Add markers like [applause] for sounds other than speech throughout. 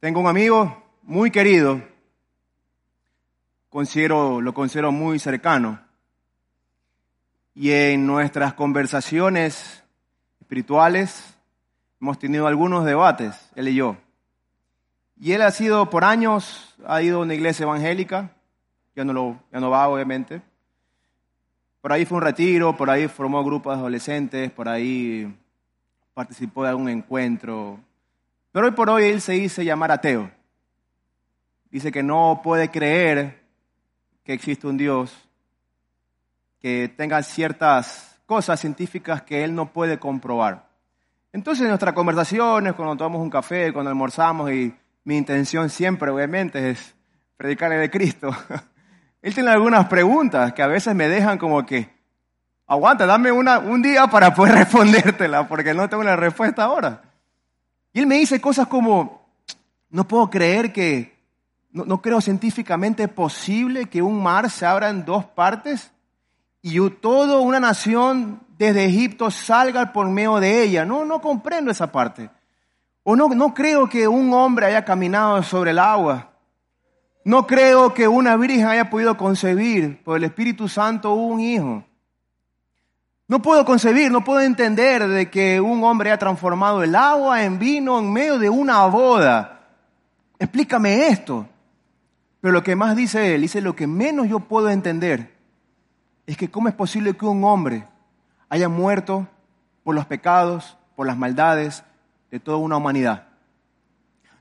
Tengo un amigo muy querido, considero, lo considero muy cercano, y en nuestras conversaciones espirituales hemos tenido algunos debates, él y yo. Y él ha sido por años, ha ido a una iglesia evangélica, ya no, lo, ya no va obviamente. Por ahí fue un retiro, por ahí formó grupos de adolescentes, por ahí participó de algún encuentro. Pero hoy por hoy él se dice llamar ateo. Dice que no puede creer que existe un Dios, que tenga ciertas cosas científicas que él no puede comprobar. Entonces en nuestras conversaciones, cuando tomamos un café, cuando almorzamos y mi intención siempre, obviamente, es predicarle de Cristo. [laughs] Él tiene algunas preguntas que a veces me dejan como que, aguanta, dame una, un día para poder [laughs] respondértela, porque no tengo la respuesta ahora. Y él me dice cosas como, no puedo creer que, no, no creo científicamente posible que un mar se abra en dos partes y toda una nación desde Egipto salga por medio de ella. No, no comprendo esa parte. O no, no creo que un hombre haya caminado sobre el agua. No creo que una virgen haya podido concebir por el Espíritu Santo un hijo. No puedo concebir, no puedo entender de que un hombre haya transformado el agua en vino en medio de una boda. Explícame esto. Pero lo que más dice él, dice lo que menos yo puedo entender es que cómo es posible que un hombre haya muerto por los pecados, por las maldades, de toda una humanidad.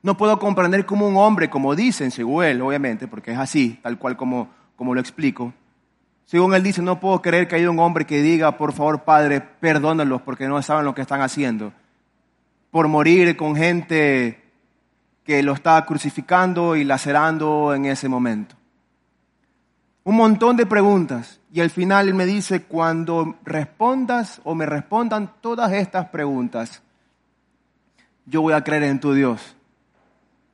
No puedo comprender cómo un hombre, como dicen, según él, obviamente, porque es así, tal cual como, como lo explico, según él dice, no puedo creer que haya un hombre que diga, por favor, Padre, perdónalos porque no saben lo que están haciendo. Por morir con gente que lo está crucificando y lacerando en ese momento. Un montón de preguntas. Y al final él me dice, cuando respondas o me respondan todas estas preguntas, yo voy a creer en tu Dios.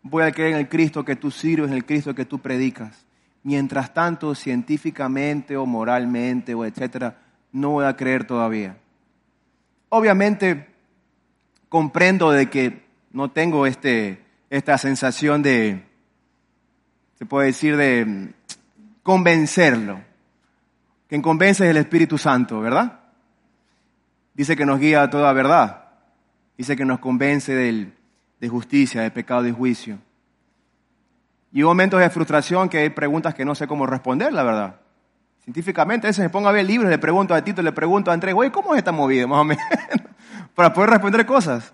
Voy a creer en el Cristo que tú sirves, en el Cristo que tú predicas. Mientras tanto, científicamente o moralmente o etcétera, no voy a creer todavía. Obviamente, comprendo de que no tengo este, esta sensación de, se puede decir, de convencerlo. Quien convence es el Espíritu Santo, ¿verdad? Dice que nos guía a toda verdad. Dice que nos convence de justicia, de pecado, de juicio. Y hubo momentos de frustración que hay preguntas que no sé cómo responder, la verdad. Científicamente, a veces me pongo a ver libros, le pregunto a Tito, le pregunto a Andrés, oye, ¿cómo es esta movida? Más o menos, [laughs] para poder responder cosas.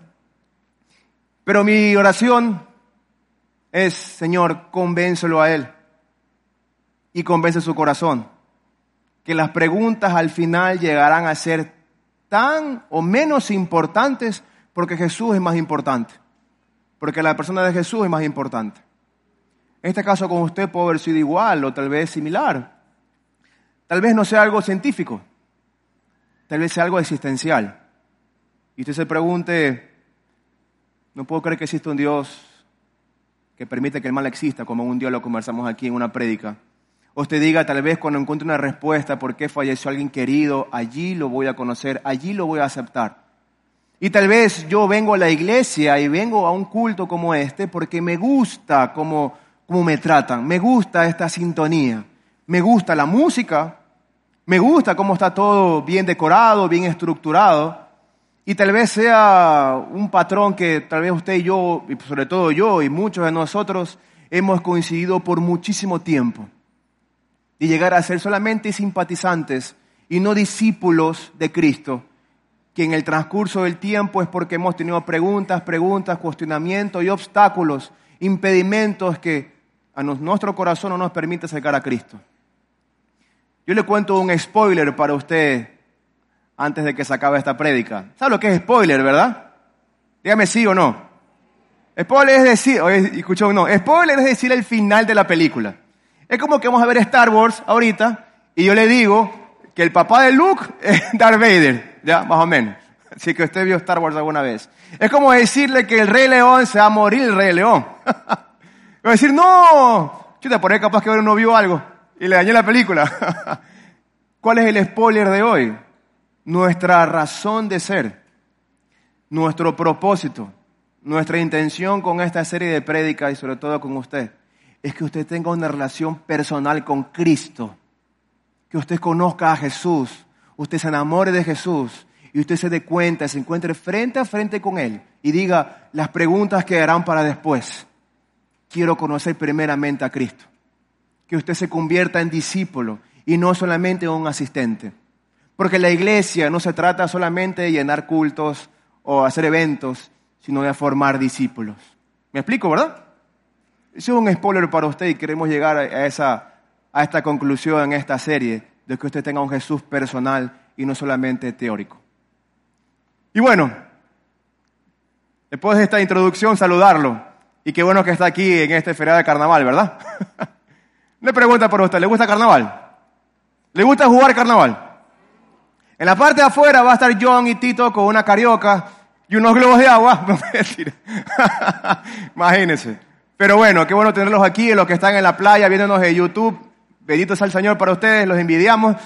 Pero mi oración es, Señor, convéncelo a Él y convence su corazón. Que las preguntas al final llegarán a ser tan o menos importantes porque Jesús es más importante. Porque la persona de Jesús es más importante. Este caso con usted puede haber sido igual o tal vez similar. Tal vez no sea algo científico. Tal vez sea algo existencial. Y usted se pregunte, no puedo creer que exista un Dios que permite que el mal exista, como un día lo conversamos aquí en una prédica. O usted diga, tal vez cuando encuentre una respuesta por qué falleció alguien querido, allí lo voy a conocer, allí lo voy a aceptar. Y tal vez yo vengo a la iglesia y vengo a un culto como este porque me gusta cómo, cómo me tratan, me gusta esta sintonía, me gusta la música, me gusta cómo está todo bien decorado, bien estructurado. Y tal vez sea un patrón que tal vez usted y yo, y sobre todo yo y muchos de nosotros, hemos coincidido por muchísimo tiempo. Y llegar a ser solamente simpatizantes y no discípulos de Cristo que en el transcurso del tiempo es porque hemos tenido preguntas, preguntas, cuestionamientos y obstáculos, impedimentos que a nuestro corazón no nos permite acercar a Cristo. Yo le cuento un spoiler para usted antes de que se acabe esta prédica. ¿Sabe lo que es spoiler, verdad? Dígame sí o no. Spoiler es decir, escuchó, no, spoiler es decir el final de la película. Es como que vamos a ver Star Wars ahorita y yo le digo que el papá de Luke [laughs] es Darth Vader. Ya, más o menos. Así que usted vio Star Wars alguna vez. Es como decirle que el Rey León se va a morir el Rey León. [laughs] Va a decir, no, te por ahí capaz que uno vio algo y le dañé la película. [laughs] ¿Cuál es el spoiler de hoy? Nuestra razón de ser, nuestro propósito, nuestra intención con esta serie de prédicas y sobre todo con usted es que usted tenga una relación personal con Cristo, que usted conozca a Jesús, usted se enamore de Jesús y usted se dé cuenta, se encuentre frente a frente con Él y diga las preguntas que harán para después. Quiero conocer primeramente a Cristo. Que usted se convierta en discípulo y no solamente en un asistente. Porque la iglesia no se trata solamente de llenar cultos o hacer eventos, sino de formar discípulos. ¿Me explico, verdad? Eso es un spoiler para usted y queremos llegar a, esa, a esta conclusión en esta serie de que usted tenga un Jesús personal y no solamente teórico. Y bueno, después de esta introducción, saludarlo. Y qué bueno que está aquí en este feriado de carnaval, ¿verdad? [laughs] Le pregunta por usted, ¿le gusta carnaval? ¿Le gusta jugar carnaval? En la parte de afuera va a estar John y Tito con una carioca y unos globos de agua. [laughs] [laughs] Imagínense. Pero bueno, qué bueno tenerlos aquí, los que están en la playa viéndonos de YouTube. Bendito sea el Señor para ustedes, los envidiamos.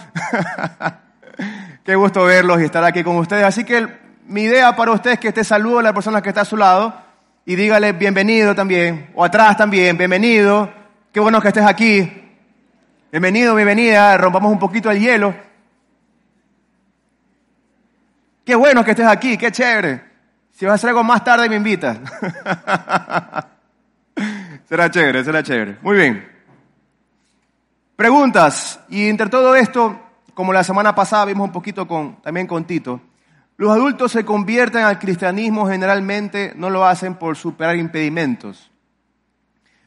qué gusto verlos y estar aquí con ustedes. Así que mi idea para ustedes es que este saludo a la persona que está a su lado y dígale bienvenido también, o atrás también, bienvenido. Qué bueno que estés aquí. Bienvenido, bienvenida. Rompamos un poquito el hielo. Qué bueno que estés aquí, qué chévere. Si vas a hacer algo más tarde, me invitas. [laughs] será chévere, será chévere. Muy bien. Preguntas. Y entre todo esto, como la semana pasada vimos un poquito con, también con Tito, los adultos se convierten al cristianismo generalmente, no lo hacen por superar impedimentos.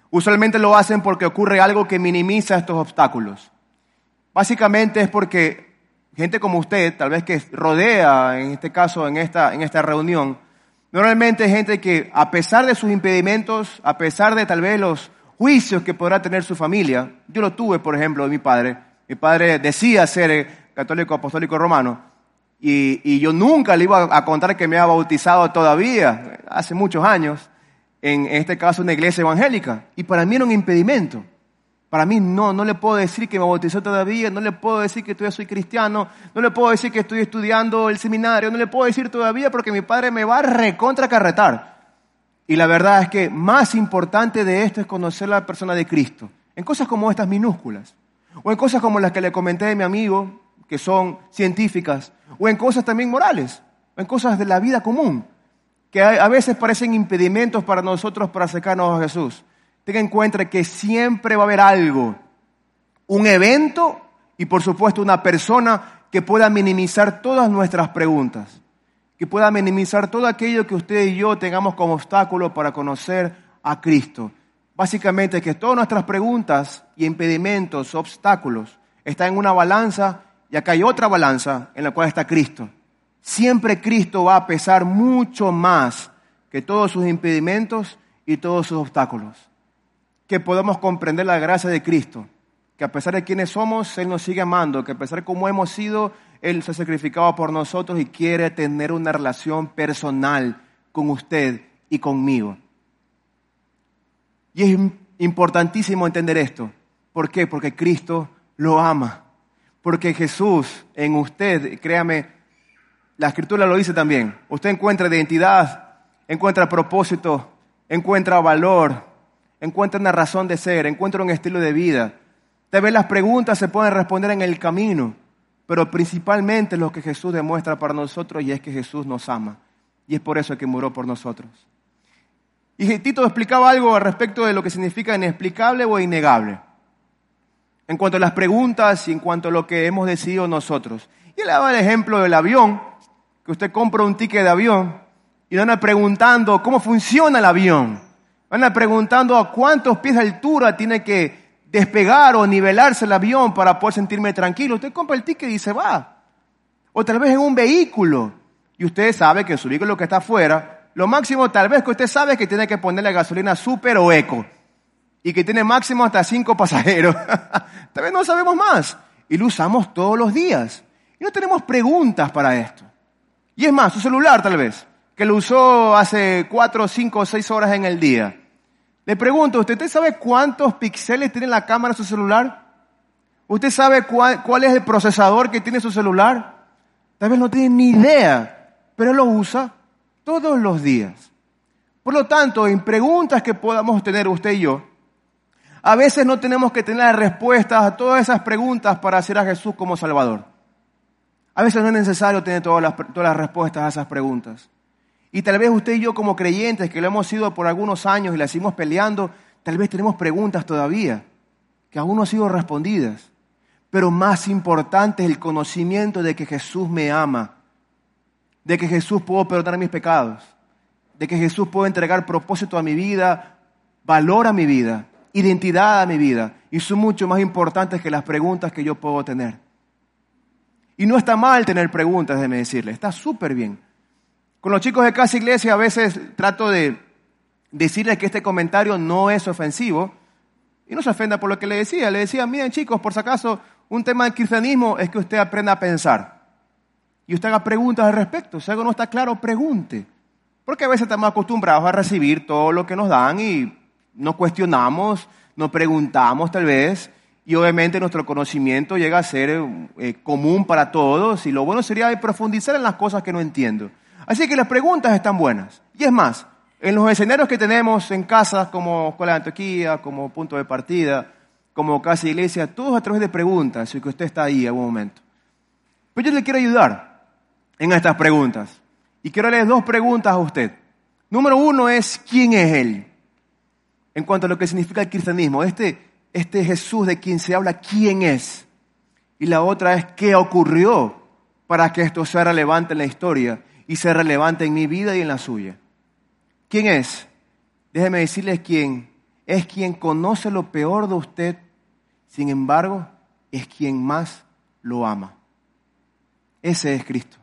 Usualmente lo hacen porque ocurre algo que minimiza estos obstáculos. Básicamente es porque gente como usted, tal vez que rodea, en este caso, en esta, en esta reunión, normalmente es gente que a pesar de sus impedimentos, a pesar de tal vez los juicios que podrá tener su familia, yo lo tuve, por ejemplo, de mi padre. Mi padre decía ser católico apostólico romano y, y yo nunca le iba a contar que me había bautizado todavía, hace muchos años, en este caso una iglesia evangélica. Y para mí era un impedimento. Para mí no, no le puedo decir que me bautizó todavía, no le puedo decir que todavía soy cristiano, no le puedo decir que estoy estudiando el seminario, no le puedo decir todavía porque mi padre me va a recontracarretar. Y la verdad es que más importante de esto es conocer la persona de Cristo, en cosas como estas minúsculas, o en cosas como las que le comenté de mi amigo, que son científicas, o en cosas también morales, en cosas de la vida común, que a veces parecen impedimentos para nosotros para acercarnos a Jesús tenga en cuenta que siempre va a haber algo, un evento y por supuesto una persona que pueda minimizar todas nuestras preguntas, que pueda minimizar todo aquello que usted y yo tengamos como obstáculo para conocer a Cristo. Básicamente que todas nuestras preguntas y impedimentos, obstáculos, están en una balanza y acá hay otra balanza en la cual está Cristo. Siempre Cristo va a pesar mucho más que todos sus impedimentos y todos sus obstáculos que podamos comprender la gracia de Cristo, que a pesar de quienes somos, Él nos sigue amando, que a pesar de cómo hemos sido, Él se ha sacrificado por nosotros y quiere tener una relación personal con usted y conmigo. Y es importantísimo entender esto. ¿Por qué? Porque Cristo lo ama. Porque Jesús en usted, créame, la escritura lo dice también, usted encuentra identidad, encuentra propósito, encuentra valor, encuentra una razón de ser, encuentra un estilo de vida. Tal vez las preguntas se pueden responder en el camino, pero principalmente lo que Jesús demuestra para nosotros y es que Jesús nos ama. Y es por eso que murió por nosotros. Y Tito explicaba algo al respecto de lo que significa inexplicable o innegable. En cuanto a las preguntas y en cuanto a lo que hemos decidido nosotros. Y él daba el ejemplo del avión, que usted compra un ticket de avión y anda preguntando cómo funciona el avión. Van preguntando a cuántos pies de altura tiene que despegar o nivelarse el avión para poder sentirme tranquilo. Usted compra el ticket y se va. O tal vez en un vehículo. Y usted sabe que su vehículo que está afuera, lo máximo tal vez que usted sabe es que tiene que ponerle gasolina super o eco. Y que tiene máximo hasta cinco pasajeros. [laughs] tal vez no sabemos más. Y lo usamos todos los días. Y no tenemos preguntas para esto. Y es más, su celular tal vez que lo usó hace cuatro, cinco o seis horas en el día. Le pregunto, ¿usted sabe cuántos píxeles tiene la cámara de su celular? ¿Usted sabe cuál, cuál, es el procesador que tiene su celular? Tal vez no tiene ni idea, pero lo usa todos los días. Por lo tanto, en preguntas que podamos tener usted y yo, a veces no tenemos que tener respuestas a todas esas preguntas para hacer a Jesús como Salvador. A veces no es necesario tener todas las, todas las respuestas a esas preguntas. Y tal vez usted y yo como creyentes, que lo hemos sido por algunos años y las seguimos peleando, tal vez tenemos preguntas todavía que aún no han sido respondidas. Pero más importante es el conocimiento de que Jesús me ama, de que Jesús puede perdonar mis pecados, de que Jesús puede entregar propósito a mi vida, valor a mi vida, identidad a mi vida. Y son mucho más importantes que las preguntas que yo puedo tener. Y no está mal tener preguntas, déjeme decirle, está súper bien. Con los chicos de Casa Iglesia a veces trato de decirles que este comentario no es ofensivo. Y no se ofenda por lo que le decía. Le decía, miren chicos, por si acaso, un tema del cristianismo es que usted aprenda a pensar. Y usted haga preguntas al respecto. Si algo no está claro, pregunte. Porque a veces estamos acostumbrados a recibir todo lo que nos dan y no cuestionamos, no preguntamos tal vez. Y obviamente nuestro conocimiento llega a ser eh, común para todos. Y lo bueno sería profundizar en las cosas que no entiendo. Así que las preguntas están buenas. Y es más, en los escenarios que tenemos en casa, como Escuela de Antioquía, como punto de partida, como casa de iglesia, todos a través de preguntas, y que usted está ahí en algún momento. Pero yo le quiero ayudar en estas preguntas. Y quiero leer dos preguntas a usted. Número uno es, ¿quién es Él? En cuanto a lo que significa el cristianismo, este, este Jesús de quien se habla, ¿quién es? Y la otra es, ¿qué ocurrió para que esto sea relevante en la historia y sea relevante en mi vida y en la suya? ¿Quién es? Déjeme decirles quién. Es quien conoce lo peor de usted, sin embargo, es quien más lo ama. Ese es Cristo.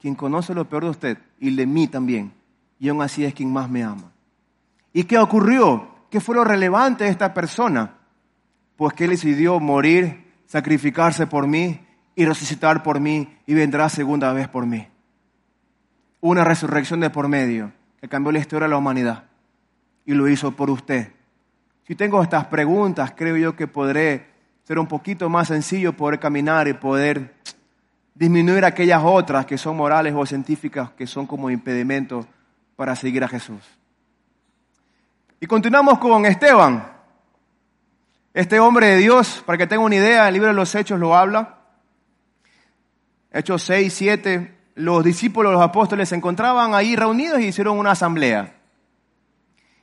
Quien conoce lo peor de usted y de mí también. Y aún así es quien más me ama. ¿Y qué ocurrió? ¿Qué fue lo relevante de esta persona? Pues que él decidió morir, sacrificarse por mí y resucitar por mí y vendrá segunda vez por mí. Una resurrección de por medio que cambió la historia de la humanidad y lo hizo por usted. Si tengo estas preguntas, creo yo que podré ser un poquito más sencillo poder caminar y poder disminuir aquellas otras que son morales o científicas que son como impedimentos para seguir a Jesús. Y continuamos con Esteban. Este hombre de Dios, para que tenga una idea, el libro de los Hechos lo habla. Hechos 6, 7, los discípulos, los apóstoles se encontraban ahí reunidos y hicieron una asamblea.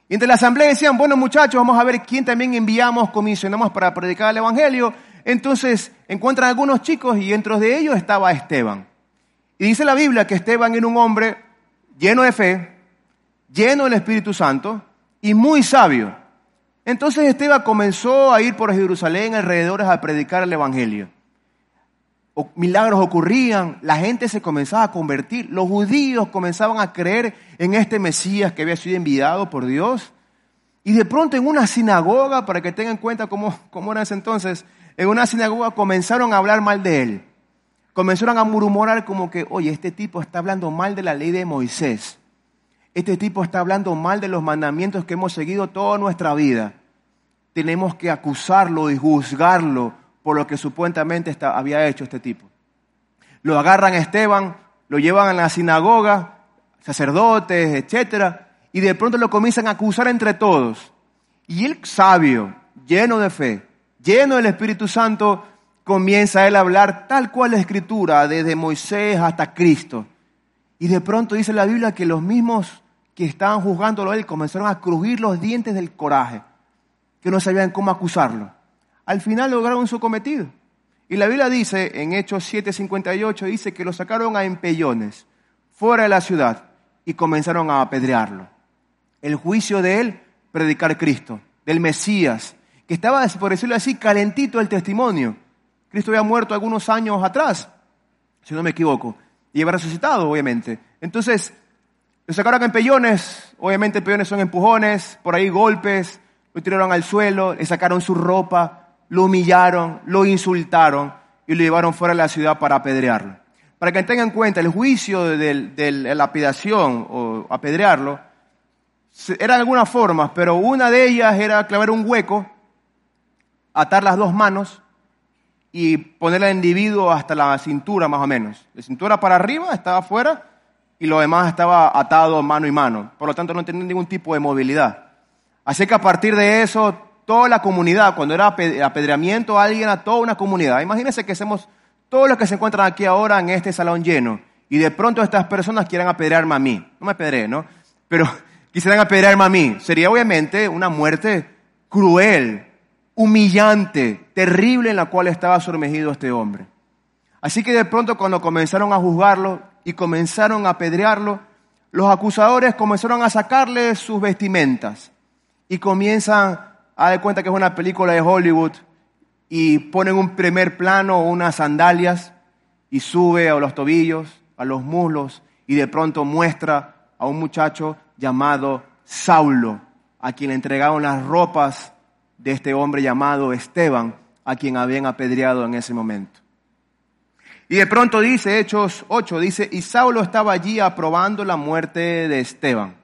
Y entre la asamblea decían, bueno muchachos, vamos a ver quién también enviamos, comisionamos para predicar el Evangelio. Entonces encuentran algunos chicos y dentro de ellos estaba Esteban. Y dice la Biblia que Esteban era un hombre lleno de fe, lleno del Espíritu Santo y muy sabio. Entonces Esteban comenzó a ir por Jerusalén alrededores a predicar el Evangelio milagros ocurrían, la gente se comenzaba a convertir, los judíos comenzaban a creer en este Mesías que había sido enviado por Dios. Y de pronto en una sinagoga, para que tengan en cuenta cómo, cómo era ese entonces, en una sinagoga comenzaron a hablar mal de él. Comenzaron a murmurar como que, oye, este tipo está hablando mal de la ley de Moisés. Este tipo está hablando mal de los mandamientos que hemos seguido toda nuestra vida. Tenemos que acusarlo y juzgarlo por lo que supuestamente había hecho este tipo. Lo agarran a Esteban, lo llevan a la sinagoga, sacerdotes, etc. Y de pronto lo comienzan a acusar entre todos. Y él, sabio, lleno de fe, lleno del Espíritu Santo, comienza él a hablar tal cual la Escritura, desde Moisés hasta Cristo. Y de pronto dice la Biblia que los mismos que estaban juzgándolo a él comenzaron a crujir los dientes del coraje, que no sabían cómo acusarlo al final lograron su cometido. Y la Biblia dice, en Hechos 7:58, dice que lo sacaron a empellones, fuera de la ciudad, y comenzaron a apedrearlo. El juicio de él, predicar Cristo, del Mesías, que estaba, por decirlo así, calentito el testimonio. Cristo había muerto algunos años atrás, si no me equivoco, y había resucitado, obviamente. Entonces, lo sacaron a empellones, obviamente empellones son empujones, por ahí golpes, lo tiraron al suelo, le sacaron su ropa, lo humillaron, lo insultaron y lo llevaron fuera de la ciudad para apedrearlo. Para que tengan en cuenta, el juicio de, la lapidación o apedrearlo eran algunas formas, pero una de ellas era clavar un hueco, atar las dos manos y poner al individuo hasta la cintura más o menos. De cintura para arriba estaba afuera y lo demás estaba atado mano y mano. Por lo tanto, no tenía ningún tipo de movilidad. Así que a partir de eso, toda la comunidad, cuando era apedreamiento, alguien a toda una comunidad. Imagínense que hacemos todos los que se encuentran aquí ahora en este salón lleno y de pronto estas personas quieran apedrearme a mí. No me apedré, ¿no? Pero [laughs] quisieran apedrearme a mí. Sería obviamente una muerte cruel, humillante, terrible en la cual estaba sumergido este hombre. Así que de pronto cuando comenzaron a juzgarlo y comenzaron a apedrearlo, los acusadores comenzaron a sacarle sus vestimentas y comienzan a dar cuenta que es una película de Hollywood y ponen un primer plano, unas sandalias y sube a los tobillos, a los muslos y de pronto muestra a un muchacho llamado Saulo, a quien le entregaron las ropas de este hombre llamado Esteban, a quien habían apedreado en ese momento. Y de pronto dice, Hechos 8, dice, y Saulo estaba allí aprobando la muerte de Esteban.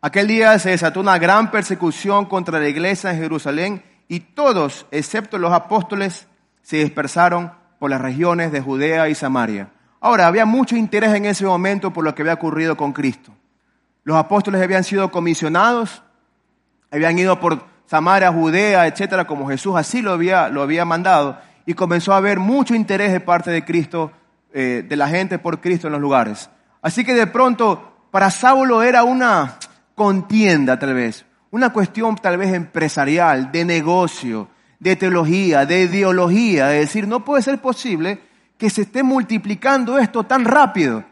Aquel día se desató una gran persecución contra la iglesia en Jerusalén y todos, excepto los apóstoles, se dispersaron por las regiones de Judea y Samaria. Ahora, había mucho interés en ese momento por lo que había ocurrido con Cristo. Los apóstoles habían sido comisionados, habían ido por Samaria, Judea, etcétera, como Jesús así lo había, lo había mandado, y comenzó a haber mucho interés de parte de Cristo, eh, de la gente por Cristo en los lugares. Así que de pronto, para Saulo era una contienda tal vez, una cuestión tal vez empresarial, de negocio, de teología, de ideología, es decir, no puede ser posible que se esté multiplicando esto tan rápido.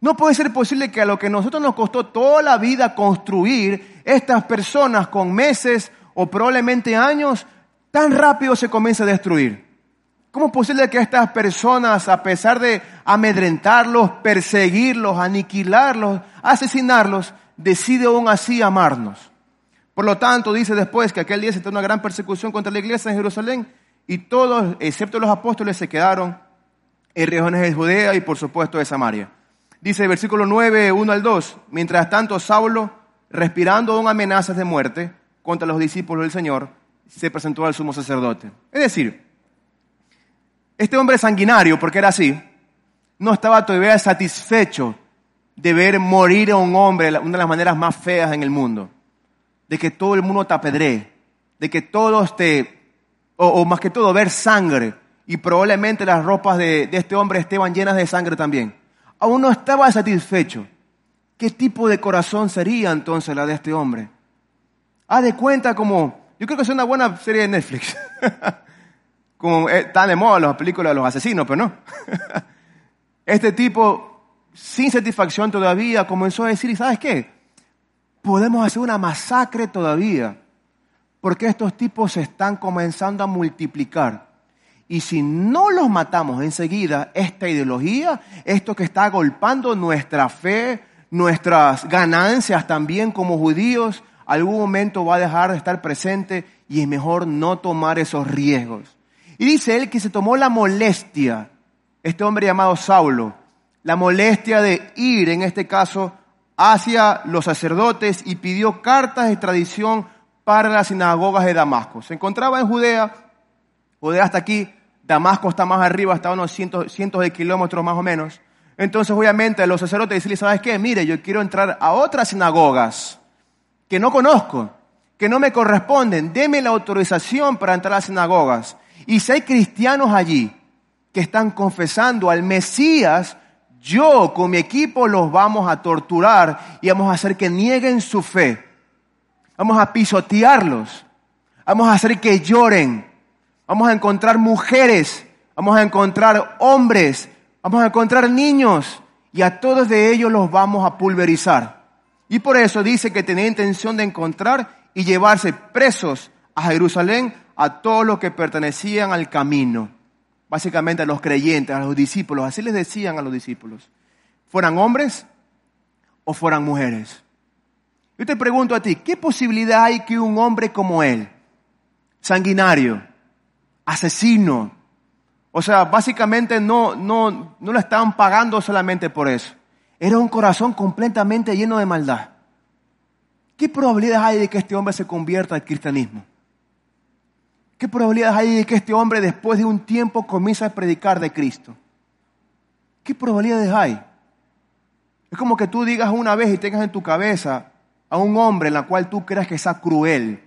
No puede ser posible que a lo que a nosotros nos costó toda la vida construir, estas personas con meses o probablemente años, tan rápido se comience a destruir. ¿Cómo es posible que estas personas, a pesar de amedrentarlos, perseguirlos, aniquilarlos, asesinarlos, decide aún así amarnos? Por lo tanto, dice después que aquel día se tuvo una gran persecución contra la iglesia en Jerusalén y todos, excepto los apóstoles, se quedaron en regiones de Judea y por supuesto de Samaria. Dice el versículo 9, 1 al 2, mientras tanto Saulo, respirando aún amenazas de muerte contra los discípulos del Señor, se presentó al sumo sacerdote. Es decir, este hombre sanguinario, porque era así, no estaba todavía satisfecho de ver morir a un hombre una de las maneras más feas en el mundo, de que todo el mundo te apedree, de que todos te, o, más que todo, ver sangre, y probablemente las ropas de, de este hombre estaban llenas de sangre también aún no estaba satisfecho. ¿Qué tipo de corazón sería entonces la de este hombre? Haz de cuenta como, yo creo que es una buena serie de Netflix. [laughs] como eh, están de moda las películas de los asesinos, pero no. [laughs] este tipo, sin satisfacción todavía, comenzó a decir, ¿y sabes qué? Podemos hacer una masacre todavía, porque estos tipos se están comenzando a multiplicar. Y si no los matamos enseguida, esta ideología, esto que está agolpando nuestra fe, nuestras ganancias también como judíos, algún momento va a dejar de estar presente y es mejor no tomar esos riesgos. Y dice él que se tomó la molestia, este hombre llamado Saulo, la molestia de ir, en este caso, hacia los sacerdotes y pidió cartas de extradición para las sinagogas de Damasco. Se encontraba en Judea, Judea hasta aquí, Damasco está más arriba, está a unos cientos, cientos de kilómetros más o menos. Entonces, obviamente, los sacerdotes dicen, ¿sabes qué? Mire, yo quiero entrar a otras sinagogas que no conozco, que no me corresponden. Deme la autorización para entrar a las sinagogas. Y si hay cristianos allí que están confesando al Mesías, yo con mi equipo los vamos a torturar y vamos a hacer que nieguen su fe. Vamos a pisotearlos. Vamos a hacer que lloren. Vamos a encontrar mujeres, vamos a encontrar hombres, vamos a encontrar niños y a todos de ellos los vamos a pulverizar. Y por eso dice que tenía intención de encontrar y llevarse presos a Jerusalén a todos los que pertenecían al camino. Básicamente a los creyentes, a los discípulos. Así les decían a los discípulos. Fueran hombres o fueran mujeres. Yo te pregunto a ti, ¿qué posibilidad hay que un hombre como él, sanguinario, asesino. O sea, básicamente no, no, no lo estaban pagando solamente por eso. Era un corazón completamente lleno de maldad. ¿Qué probabilidades hay de que este hombre se convierta al cristianismo? ¿Qué probabilidades hay de que este hombre después de un tiempo comience a predicar de Cristo? ¿Qué probabilidades hay? Es como que tú digas una vez y tengas en tu cabeza a un hombre en la cual tú creas que sea cruel,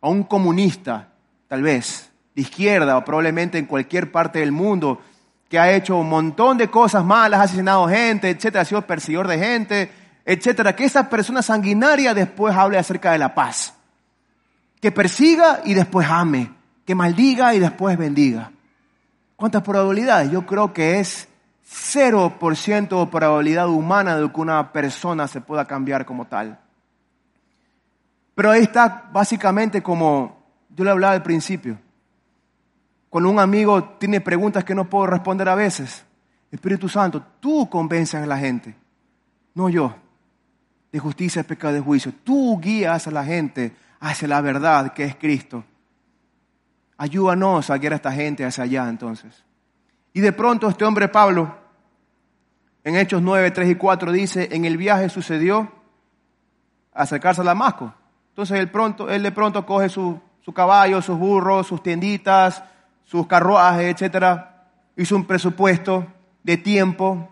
a un comunista, tal vez, de izquierda o probablemente en cualquier parte del mundo, que ha hecho un montón de cosas malas, ha asesinado gente, etcétera, ha sido perseguidor de gente, etcétera, que esa persona sanguinaria después hable acerca de la paz. Que persiga y después ame, que maldiga y después bendiga. ¿Cuántas probabilidades? Yo creo que es 0% de probabilidad humana de que una persona se pueda cambiar como tal. Pero ahí está básicamente como yo le hablaba al principio. Cuando un amigo tiene preguntas que no puedo responder a veces, Espíritu Santo, tú convences a la gente, no yo, de justicia, pecado, de juicio. Tú guías a la gente hacia la verdad que es Cristo. Ayúdanos a guiar a esta gente hacia allá entonces. Y de pronto este hombre Pablo, en Hechos 9, 3 y 4 dice, en el viaje sucedió acercarse a Damasco. Entonces él, pronto, él de pronto coge su, su caballo, sus burros, sus tienditas, sus carruajes, etcétera, hizo un presupuesto de tiempo,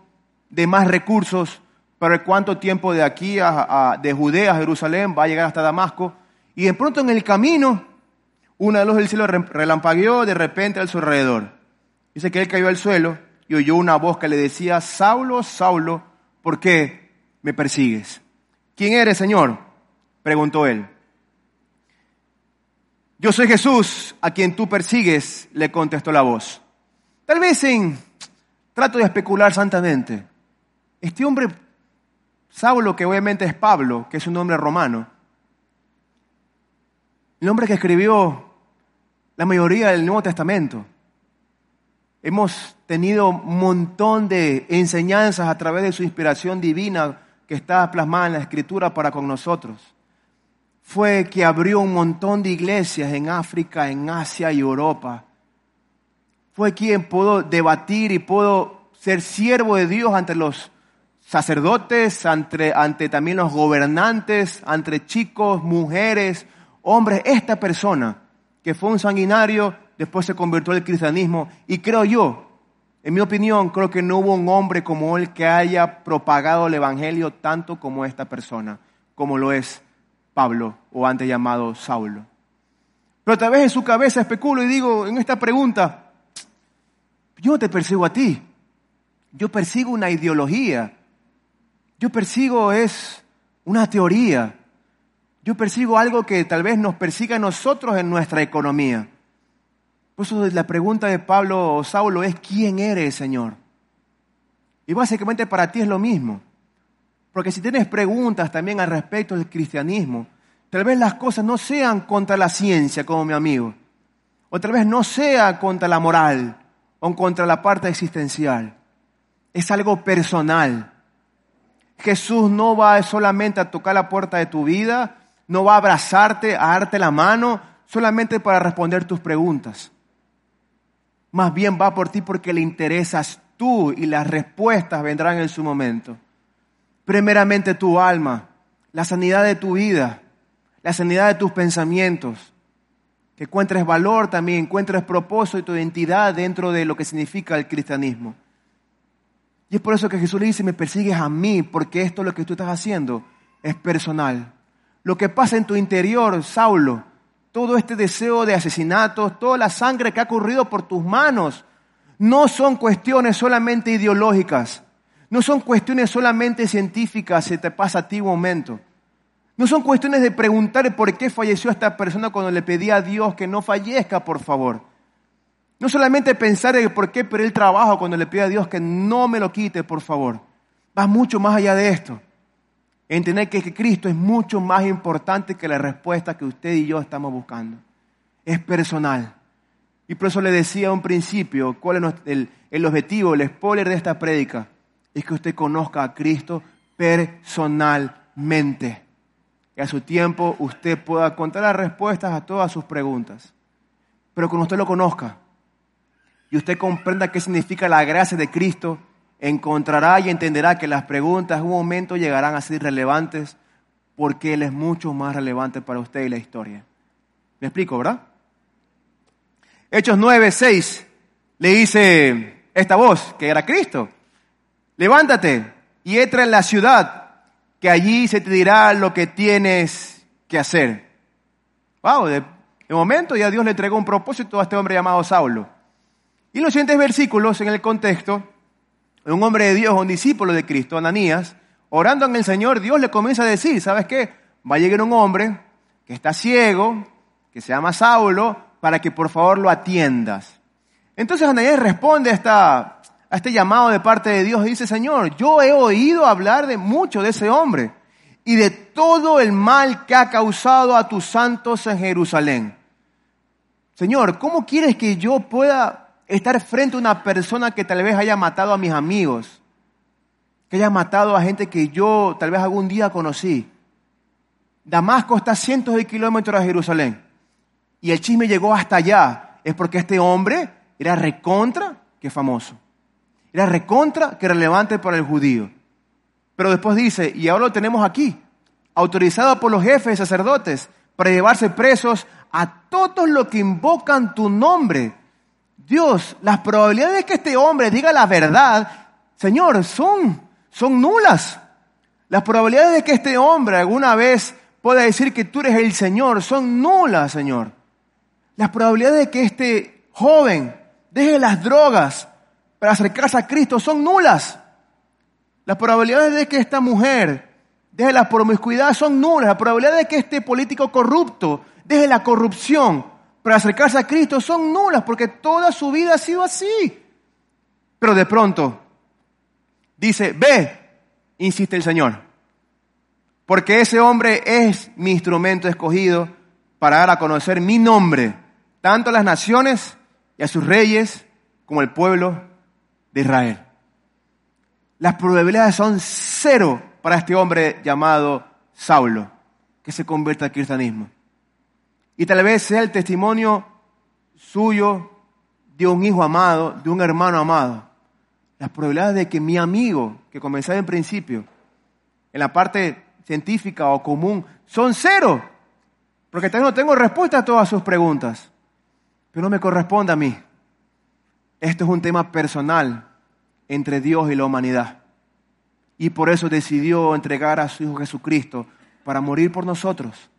de más recursos para cuánto tiempo de aquí a, de Judea a Jerusalén va a llegar hasta Damasco. Y de pronto en el camino, una luz del cielo relampagueó de repente a su alrededor. Dice que él cayó al suelo y oyó una voz que le decía, Saulo, Saulo, ¿por qué me persigues? ¿Quién eres, Señor? preguntó él. Yo soy Jesús, a quien tú persigues, le contestó la voz. Tal vez en trato de especular santamente. Este hombre, Saulo, que obviamente es Pablo, que es un nombre romano, el hombre que escribió la mayoría del Nuevo Testamento, Hemos tenido un montón de enseñanzas a través de su inspiración divina que está plasmada en la escritura para con nosotros. Fue que abrió un montón de iglesias en África, en Asia y Europa. Fue quien pudo debatir y pudo ser siervo de Dios ante los sacerdotes, ante, ante también los gobernantes, ante chicos, mujeres, hombres. Esta persona que fue un sanguinario después se convirtió al cristianismo. Y creo yo, en mi opinión, creo que no hubo un hombre como él que haya propagado el Evangelio tanto como esta persona, como lo es Pablo o antes llamado Saulo. Pero tal vez en su cabeza especulo y digo en esta pregunta, yo no te persigo a ti, yo persigo una ideología, yo persigo es una teoría, yo persigo algo que tal vez nos persiga a nosotros en nuestra economía. Por eso la pregunta de Pablo o Saulo es, ¿quién eres, Señor? Y básicamente para ti es lo mismo. Porque si tienes preguntas también al respecto del cristianismo, tal vez las cosas no sean contra la ciencia, como mi amigo, o tal vez no sea contra la moral o contra la parte existencial. Es algo personal. Jesús no va solamente a tocar la puerta de tu vida, no va a abrazarte, a darte la mano, solamente para responder tus preguntas más bien va por ti porque le interesas tú y las respuestas vendrán en su momento. Primeramente tu alma, la sanidad de tu vida, la sanidad de tus pensamientos, que encuentres valor también, encuentres propósito y tu identidad dentro de lo que significa el cristianismo. Y es por eso que Jesús le dice, me persigues a mí, porque esto lo que tú estás haciendo es personal. Lo que pasa en tu interior, Saulo, todo este deseo de asesinatos, toda la sangre que ha corrido por tus manos, no son cuestiones solamente ideológicas, no son cuestiones solamente científicas, se te pasa a ti un momento. No son cuestiones de preguntar por qué falleció esta persona cuando le pedía a Dios que no fallezca, por favor. No solamente pensar en por qué perdí el trabajo cuando le pide a Dios que no me lo quite, por favor. Va mucho más allá de esto. Entender que Cristo es mucho más importante que la respuesta que usted y yo estamos buscando. Es personal. Y por eso le decía a un principio cuál es el, objetivo, el spoiler de esta prédica. Es que usted conozca a Cristo personalmente. Y a su tiempo usted pueda contar las respuestas a todas sus preguntas. Pero cuando usted lo conozca y usted comprenda qué significa la gracia de Cristo, encontrará y entenderá que las preguntas en un momento llegarán a ser relevantes porque Él es mucho más relevante para usted y la historia. ¿Me explico, verdad? Hechos 9, 6 le dice esta voz, que era Cristo, levántate y entra en la ciudad, que allí se te dirá lo que tienes que hacer. Wow, de, momento ya Dios le entregó un propósito a este hombre llamado Saulo. Y los siguientes versículos, en el contexto, un hombre de Dios, un discípulo de Cristo, Ananías, orando en el Señor, Dios le comienza a decir, ¿sabes qué? Va a llegar un hombre que está ciego, que se llama Saulo, para que por favor lo atiendas. Entonces Ananías responde a, esta, a este llamado de parte de Dios y dice, Señor, yo he oído hablar de mucho de ese hombre y de todo el mal que ha causado a tus santos en Jerusalén. Señor, ¿cómo quieres que yo pueda estar frente a una persona que tal vez haya matado a mis amigos? Que haya matado a gente que yo tal vez algún día conocí. Damasco está a cientos de kilómetros de Jerusalén. Y el chisme llegó hasta allá. Es porque este hombre era recontra que famoso. Era recontra que relevante para el judío. Pero después dice, y ahora lo tenemos aquí, autorizado por los jefes sacerdotes para llevarse presos a todos los que invocan tu nombre. Dios, las probabilidades de que este hombre diga la verdad, Señor, son, son nulas. Las probabilidades de que este hombre alguna vez pueda decir que tú eres el Señor son nulas, Señor. Las probabilidades de que este joven deje las drogas para acercarse a Cristo son nulas. Las probabilidades de que esta mujer deje la promiscuidad son nulas. Las probabilidades de que este político corrupto deje la corrupción para acercarse a Cristo son nulas porque toda su vida ha sido así. Pero de pronto dice, ve, insiste el Señor, porque ese hombre es mi instrumento escogido para dar a conocer mi nombre, tanto a las naciones y a sus reyes como al pueblo de Israel. Las probabilidades son cero para este hombre llamado Saulo, que se convierta al cristianismo. Y tal vez sea el testimonio suyo de un hijo amado, de un hermano amado. Las probabilidades de que mi amigo, que comenzaba en principio, en la parte científica o común, son cero. Porque tal no tengo respuesta a todas sus preguntas. Pero no me corresponde a mí. Esto es un tema personal entre Dios y la humanidad. Y por eso decidió entregar a su Hijo Jesucristo para morir por nosotros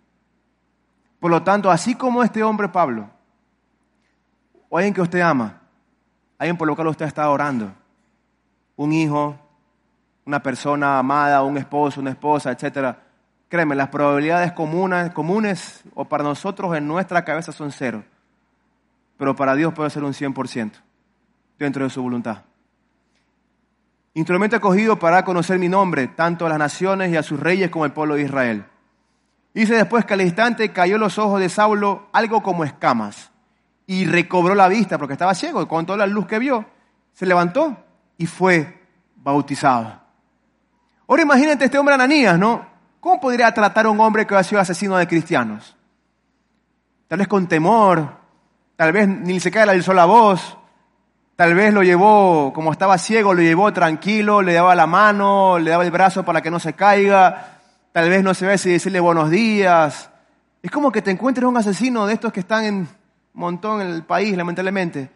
por lo tanto, así como este hombre Pablo, o alguien que usted ama, alguien por lo cual usted está orando, un hijo, una persona amada, un esposo, una esposa, etc. Créeme, las probabilidades comunes, comunes o para nosotros en nuestra cabeza son cero. Pero para Dios puede ser un 100% dentro de su voluntad. Instrumento escogido para conocer mi nombre, tanto a las naciones y a sus reyes como al pueblo de Israel. Dice después que al instante cayó los ojos de Saulo algo como escamas y recobró la vista porque estaba ciego y con toda la luz que vio se levantó y fue bautizado. Ahora imagínate este hombre Ananías, ¿no? ¿Cómo podría tratar a un hombre que ha sido asesino de cristianos? Tal vez con temor, tal vez ni se cae la la voz, tal vez lo llevó, como estaba ciego, lo llevó tranquilo, le daba la mano, le daba el brazo para que no se caiga, Tal vez no se ve si decirle buenos días. Es como que te encuentres un asesino de estos que están en montón en el país, lamentablemente.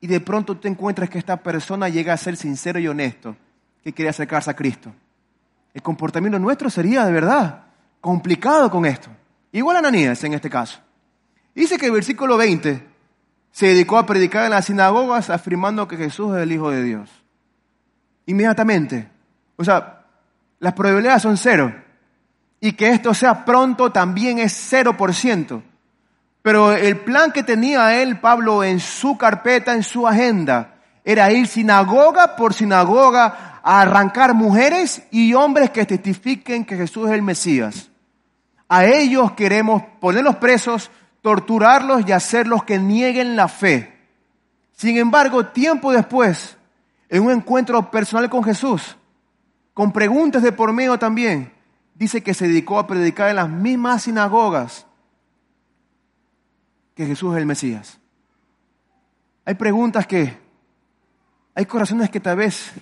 Y de pronto te encuentras que esta persona llega a ser sincero y honesto, que quiere acercarse a Cristo. El comportamiento nuestro sería de verdad complicado con esto. Igual a Ananías en este caso. Dice que el versículo 20 se dedicó a predicar en las sinagogas afirmando que Jesús es el Hijo de Dios. Inmediatamente. O sea, las probabilidades son cero. Y que esto sea pronto también es cero por ciento. Pero el plan que tenía él, Pablo, en su carpeta, en su agenda, era ir sinagoga por sinagoga a arrancar mujeres y hombres que testifiquen que Jesús es el Mesías. A ellos queremos ponerlos presos, torturarlos y hacerlos que nieguen la fe. Sin embargo, tiempo después, en un encuentro personal con Jesús, con preguntas de por medio también, dice que se dedicó a predicar en las mismas sinagogas que Jesús es el Mesías. Hay preguntas que, hay corazones que tal vez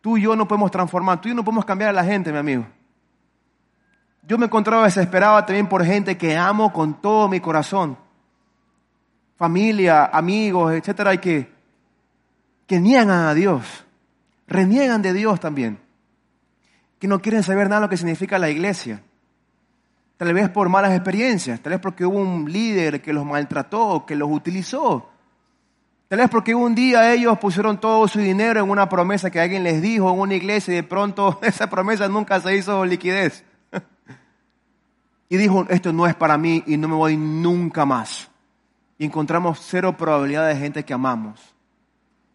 tú y yo no podemos transformar, tú y yo no podemos cambiar a la gente, mi amigo. Yo me encontraba desesperado también por gente que amo con todo mi corazón. Familia, amigos, etcétera, y que, que niegan a Dios reniegan de Dios también, que no quieren saber nada de lo que significa la iglesia. Tal vez por malas experiencias, tal vez porque hubo un líder que los maltrató, que los utilizó. Tal vez porque un día ellos pusieron todo su dinero en una promesa que alguien les dijo en una iglesia y de pronto [laughs] esa promesa nunca se hizo liquidez. [laughs] Y dijo, esto no es para mí y no me voy nunca más. Y encontramos cero probabilidad de gente que amamos.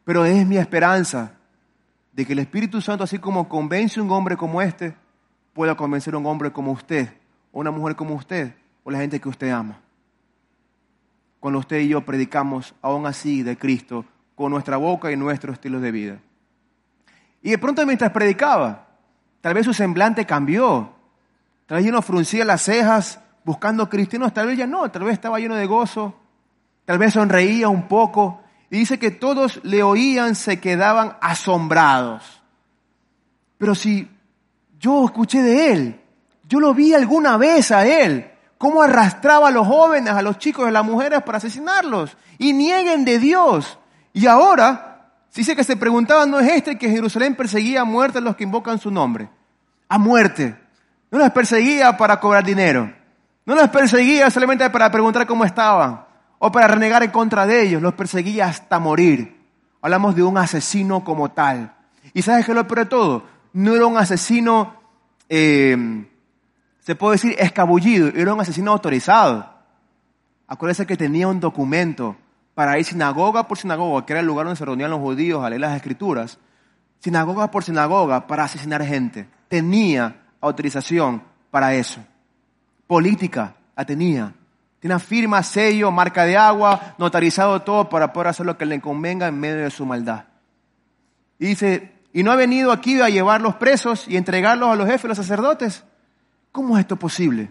Pero es mi esperanza de que el Espíritu Santo, así como convence a un hombre como este, pueda convencer a un hombre como usted, o una mujer como usted, o la gente que usted ama. Cuando usted y yo predicamos aún así de Cristo con nuestra boca y nuestro estilo de vida. Y de pronto mientras predicaba, tal vez su semblante cambió. Tal vez no fruncía las cejas buscando cristianos, tal vez ya no, tal vez estaba lleno de gozo, tal vez sonreía un poco, y dice que todos le oían, se quedaban asombrados. Pero si yo escuché de él, yo lo vi alguna vez a él, cómo arrastraba a los jóvenes, a los chicos y a las mujeres para asesinarlos. Y nieguen de Dios. Y ahora, dice que se preguntaban, ¿no es este que Jerusalén perseguía a muerte los que invocan su nombre? A muerte. No los perseguía para cobrar dinero. No los perseguía solamente para preguntar cómo estaban o para renegar en contra de ellos, los perseguía hasta morir. Hablamos de un asesino como tal. ¿Y sabes qué lo peor de todo? No era un asesino, eh, se puede decir, escabullido, era un asesino autorizado. Acuérdense que tenía un documento para ir sinagoga por sinagoga, que era el lugar donde se reunían los judíos a leer las escrituras, sinagoga por sinagoga para asesinar gente. Tenía autorización para eso. Política la tenía. Tiene firma, sello, marca de agua, notarizado todo para poder hacer lo que le convenga en medio de su maldad. Y dice, ¿y no ha venido aquí a llevar los presos y entregarlos a los jefes, los sacerdotes? ¿Cómo es esto posible?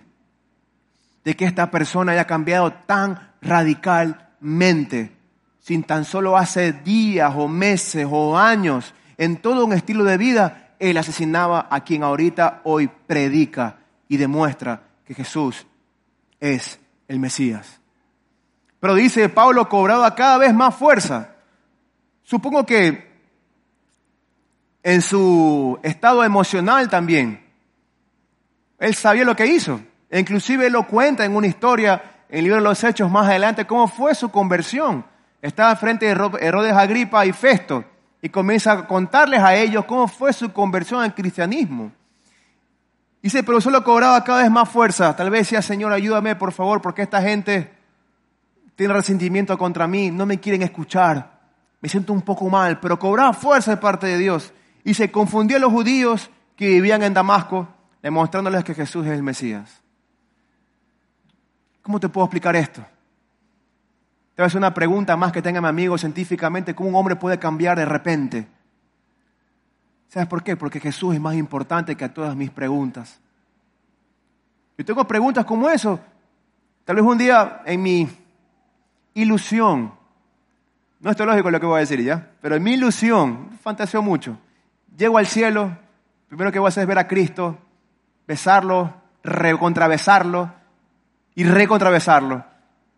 De que esta persona haya cambiado tan radicalmente, sin tan solo hace días o meses o años, en todo un estilo de vida, él asesinaba a quien ahorita hoy predica y demuestra que Jesús es el Mesías. Pero dice Pablo, cobraba cada vez más fuerza. Supongo que en su estado emocional también, él sabía lo que hizo. E inclusive él lo cuenta en una historia en el libro de los Hechos más adelante, cómo fue su conversión. Estaba frente de Herodes Agripa y Festo y comienza a contarles a ellos cómo fue su conversión al cristianismo. Dice, pero solo cobraba cada vez más fuerza. Tal vez decía, Señor, ayúdame por favor, porque esta gente tiene resentimiento contra mí, no me quieren escuchar. Me siento un poco mal, pero cobraba fuerza de parte de Dios. Y se confundió a los judíos que vivían en Damasco, demostrándoles que Jesús es el Mesías. ¿Cómo te puedo explicar esto? Te voy a hacer una pregunta más que tenga mi amigo científicamente, ¿cómo un hombre puede cambiar de repente? ¿Sabes por qué? Porque Jesús es más importante que todas mis preguntas. Yo tengo preguntas como eso. Tal vez un día en mi ilusión, no es lógico lo que voy a decir ya, pero en mi ilusión, fantaseo mucho, llego al cielo, primero que voy a hacer es ver a Cristo, besarlo, recontravesarlo y recontravesarlo.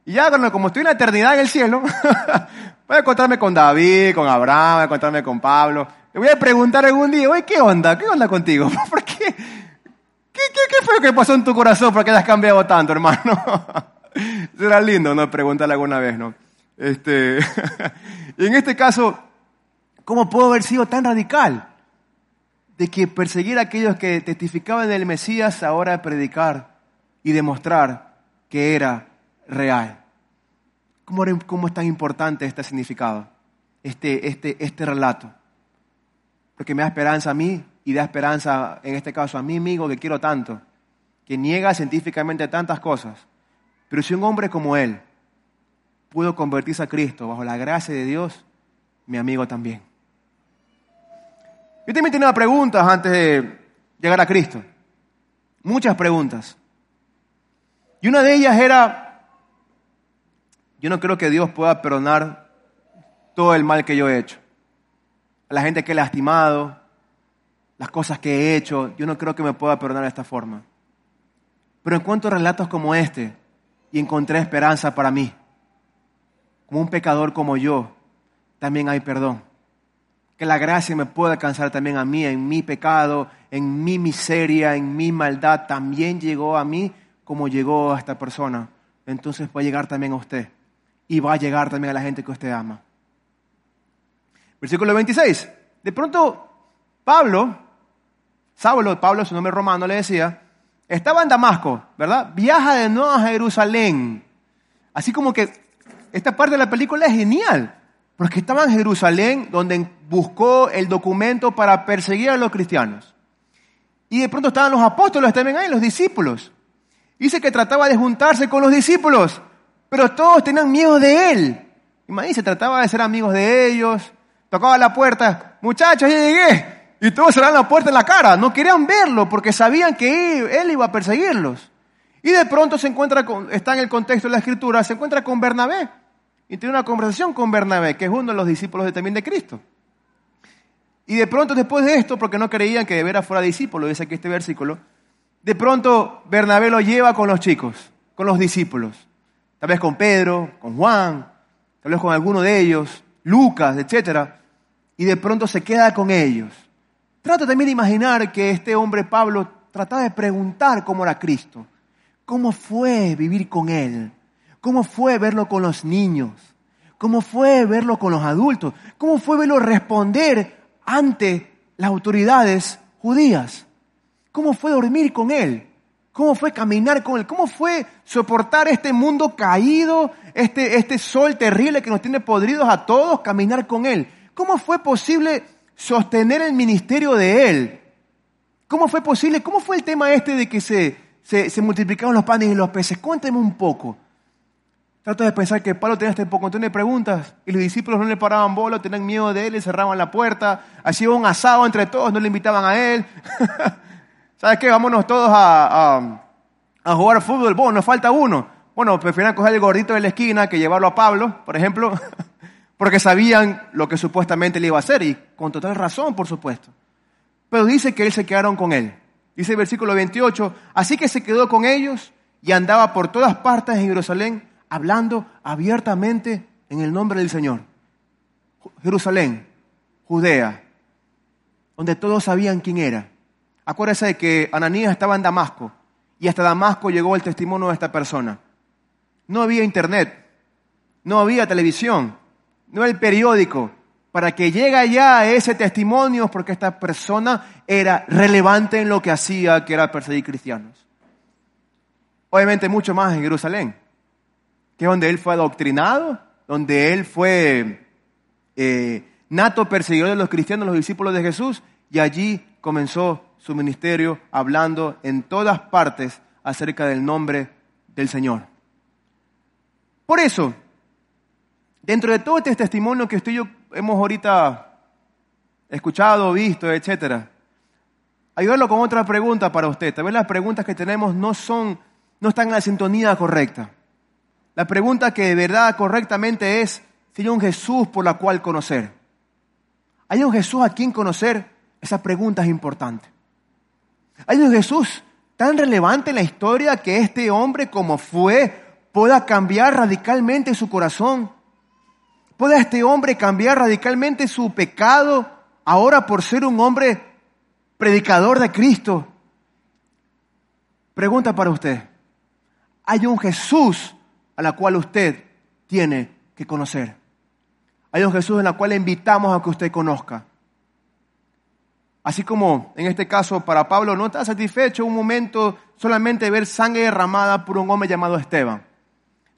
Y ya como estoy en la eternidad en el cielo, [laughs] voy a encontrarme con David, con Abraham, voy a encontrarme con Pablo, le voy a preguntar algún día, oye, ¿qué onda? ¿Qué onda contigo? [laughs] ¿Por qué? ¿Qué, qué, fue lo que pasó en tu corazón? ¿Por qué has cambiado tanto, hermano? [laughs] Será lindo, ¿no? Preguntarle alguna vez, ¿no? Este, [laughs] y en este caso, ¿cómo puedo haber sido tan radical? De que perseguir a aquellos que testificaban del Mesías, ahora predicar y demostrar que era real. ¿Cómo, cómo es tan importante este significado, este, este, este relato? Porque me da esperanza a mí y da esperanza, en este caso, a mi amigo que quiero tanto, que niega científicamente tantas cosas. Pero si un hombre como él pudo convertirse a Cristo bajo la gracia de Dios, mi amigo también. Yo también tenía preguntas antes de llegar a Cristo. Muchas preguntas. Y una de ellas era, yo no creo que Dios pueda perdonar todo el mal que yo he hecho la gente que he lastimado, las cosas que he hecho, yo no creo que me pueda perdonar de esta forma. Pero encuentro relatos como este y encontré esperanza para mí. Como un pecador como yo, también hay perdón. que la gracia me pueda alcanzar también a mí, en mi pecado, en mi miseria, en mi maldad, también llegó a mí como llegó a esta persona. Entonces va a llegar también a usted y va a llegar también a la gente que usted ama. Versículo 26. De pronto, Pablo, Saulo, Pablo, su nombre romano, le decía, estaba en Damasco, ¿verdad? Viaja de nuevo a Jerusalén. Así como que esta parte de la película es genial, porque estaba en Jerusalén donde buscó el documento para perseguir a los cristianos. Y de pronto estaban los apóstoles también ahí, los discípulos. Dice que trataba de juntarse con los discípulos, pero todos tenían miedo de él. Imagínense, trataba de ser amigos de ellos, tocaba la puerta, muchachos, ya llegué. Y todos cerraron la puerta en la cara, no querían verlo porque sabían que él iba a perseguirlos. Y de pronto se encuentra con, está en el contexto de la escritura, se encuentra con Bernabé. Y tiene una conversación con Bernabé, que es uno de los discípulos de, también de Cristo. Y de pronto después de esto, porque no creían que de veras fuera discípulo, dice aquí este versículo, de pronto Bernabé lo lleva con los chicos, con los discípulos. Tal vez con Pedro, con Juan, tal vez con alguno de ellos, Lucas, etc. Y de pronto se queda con ellos. Trato también de imaginar que este hombre Pablo trataba de preguntar cómo era Cristo. ¿Cómo fue vivir con Él? ¿Cómo fue verlo con los niños? ¿Cómo fue verlo con los adultos? ¿Cómo fue verlo responder ante las autoridades judías? ¿Cómo fue dormir con Él? ¿Cómo fue caminar con Él? ¿Cómo fue soportar este mundo caído, este, este sol terrible que nos tiene podridos a todos, caminar con Él? ¿Cómo fue posible sostener el ministerio de Él? ¿Cómo fue posible? ¿Cómo fue el tema este de que se, se, multiplicaron los panes y los peces. Cuénteme un poco. Trato de pensar que Pablo tenía este poco de preguntas y los discípulos no le paraban bola, tenían miedo de él, le cerraban la puerta, hacían un asado entre todos, no le invitaban a él. [laughs] ¿Sabes qué? Vámonos todos a, a, jugar fútbol. Bueno, nos falta uno. Bueno, prefieren coger el gordito de la esquina que llevarlo a Pablo, por ejemplo, [laughs] porque sabían lo que supuestamente le iba a hacer y con total razón, por supuesto. Pero dice que él se quedaron con él. Dice el versículo 28, así que se quedó con ellos y andaba por todas partes en Jerusalén hablando abiertamente en el nombre del Señor. Jerusalén, Judea, donde todos sabían quién era. Acuérdese de que Ananías estaba en Damasco y hasta Damasco llegó el testimonio de esta persona. No había internet, no había televisión, no el periódico, para que llegue ya ese testimonio, porque esta persona era relevante en lo que hacía, que era perseguir cristianos. Obviamente mucho más en Jerusalén, que es donde él fue adoctrinado, donde él fue eh, nato perseguidor de los cristianos, los discípulos de Jesús, y allí comenzó su ministerio hablando en todas partes acerca del nombre del Señor. Por eso, dentro de todo este testimonio que estoy yo hemos ahorita escuchado, visto, etcétera. Ayudarlo con otra pregunta para usted. Tal vez las preguntas que tenemos no son, no están en la sintonía correcta. La pregunta que de verdad correctamente es si hay un Jesús por la cual conocer. ¿Hay un Jesús a quien conocer? Esa pregunta es importante. ¿Hay un Jesús tan relevante en la historia que este hombre como fue pueda cambiar radicalmente su corazón ¿Puede este hombre cambiar radicalmente su pecado ahora por ser un hombre predicador de Cristo? Pregunta para usted. Hay un Jesús a la cual usted tiene que conocer. Hay un Jesús en la cual le invitamos a que usted conozca. Así como en este caso para Pablo no está satisfecho un momento solamente ver sangre derramada por un hombre llamado Esteban.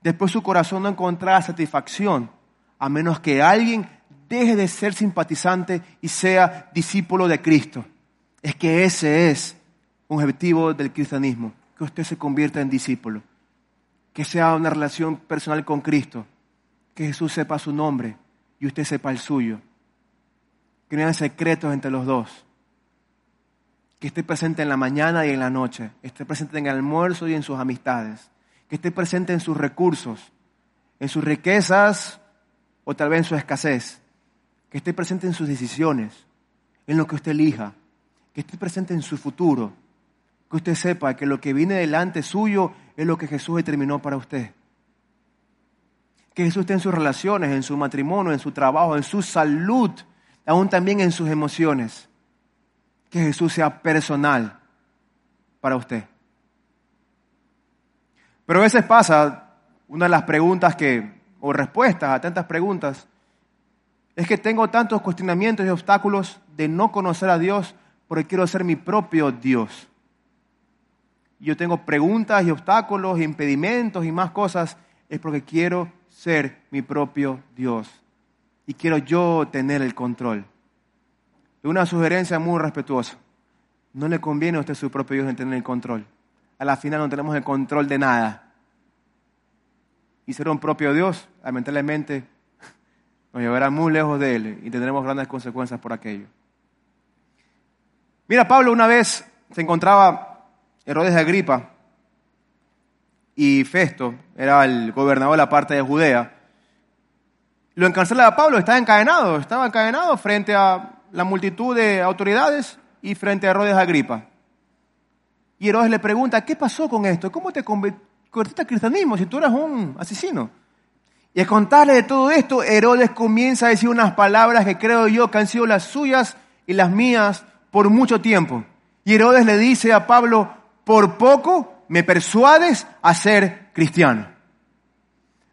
Después su corazón no encontraba satisfacción a menos que alguien deje de ser simpatizante y sea discípulo de Cristo. Es que ese es un objetivo del cristianismo, que usted se convierta en discípulo, que sea una relación personal con Cristo, que Jesús sepa su nombre y usted sepa el suyo, que no haya secretos entre los dos, que esté presente en la mañana y en la noche, esté presente en el almuerzo y en sus amistades, que esté presente en sus recursos, en sus riquezas o tal vez en su escasez, que esté presente en sus decisiones, en lo que usted elija, que esté presente en su futuro, que usted sepa que lo que viene delante suyo es lo que Jesús determinó para usted. Que Jesús esté en sus relaciones, en su matrimonio, en su trabajo, en su salud, aún también en sus emociones. Que Jesús sea personal para usted. Pero a veces pasa, una de las preguntas que, o respuestas a tantas preguntas, es que tengo tantos cuestionamientos y obstáculos de no conocer a Dios porque quiero ser mi propio Dios. Yo tengo preguntas y obstáculos, impedimentos y más cosas, es porque quiero ser mi propio Dios. Y quiero yo tener el control. Una sugerencia muy respetuosa. No le conviene a usted su propio Dios en tener el control. A la final no tenemos el control de nada. Un propio Dios, lamentablemente, nos llevará muy lejos de Él y tendremos grandes consecuencias por aquello. Mira, Pablo una vez se encontraba Herodes de Agripa y Festo, era el gobernador de la parte de Judea. Lo encarcelaba a Pablo, estaba encadenado, estaba encadenado frente a la multitud de autoridades y frente a Herodes de Agripa. Y Herodes le pregunta, ¿qué pasó con esto? ¿Cómo te al cristianismo si tú eras un asesino? Y a contarle de todo esto, Herodes comienza a decir unas palabras que creo yo que han sido las suyas y las mías por mucho tiempo. Y Herodes le dice a Pablo, por poco me persuades a ser cristiano.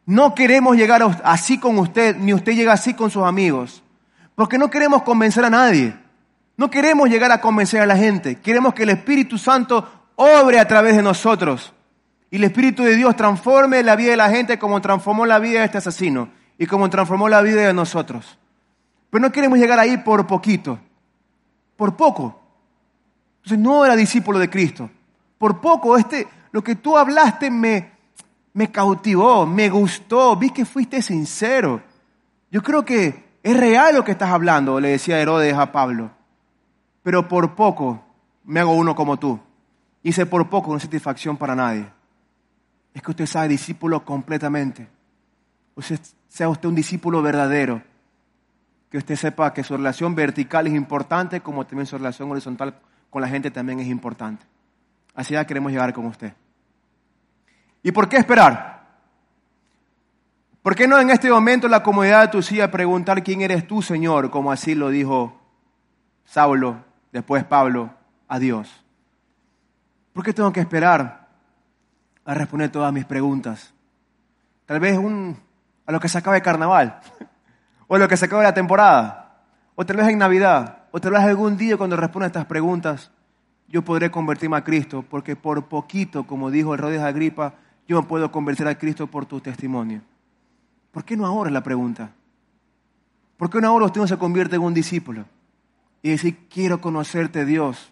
No queremos llegar así con usted, ni usted llega así con sus amigos, porque no queremos convencer a nadie. No queremos llegar a convencer a la gente. Queremos que el Espíritu Santo obre a través de nosotros. Y el Espíritu de Dios transforme la vida de la gente como transformó la vida de este asesino y como transformó la vida de nosotros. Pero no queremos llegar ahí por poquito, por poco. Entonces no era discípulo de Cristo. Por poco, este, lo que tú hablaste me, me cautivó, me gustó, vi que fuiste sincero. Yo creo que es real lo que estás hablando, le decía Herodes a Pablo. Pero por poco me hago uno como tú. Hice por poco una satisfacción para nadie. Es que usted sea discípulo completamente. Usted sea usted un discípulo verdadero. Que usted sepa que su relación vertical es importante, como también su relación horizontal con la gente también es importante. Así ya queremos llegar con usted. ¿Y por qué esperar? ¿Por qué no en este momento la comodidad de tu silla preguntar quién eres tú, Señor, como así lo dijo Saulo, después Pablo, a Dios? ¿Por qué tengo que esperar a responder todas mis preguntas? Tal vez a lo que se acaba de carnaval, [laughs] o a lo que se acaba de la temporada, o tal vez en Navidad, o tal vez algún día cuando responda estas preguntas, yo podré convertirme a Cristo, porque por poquito, como dijo el de Agripa, yo me puedo convertir a Cristo por tu testimonio. ¿Por qué no ahora es la pregunta? ¿Por qué no ahora usted no se convierte en un discípulo? Y decir, quiero conocerte Dios.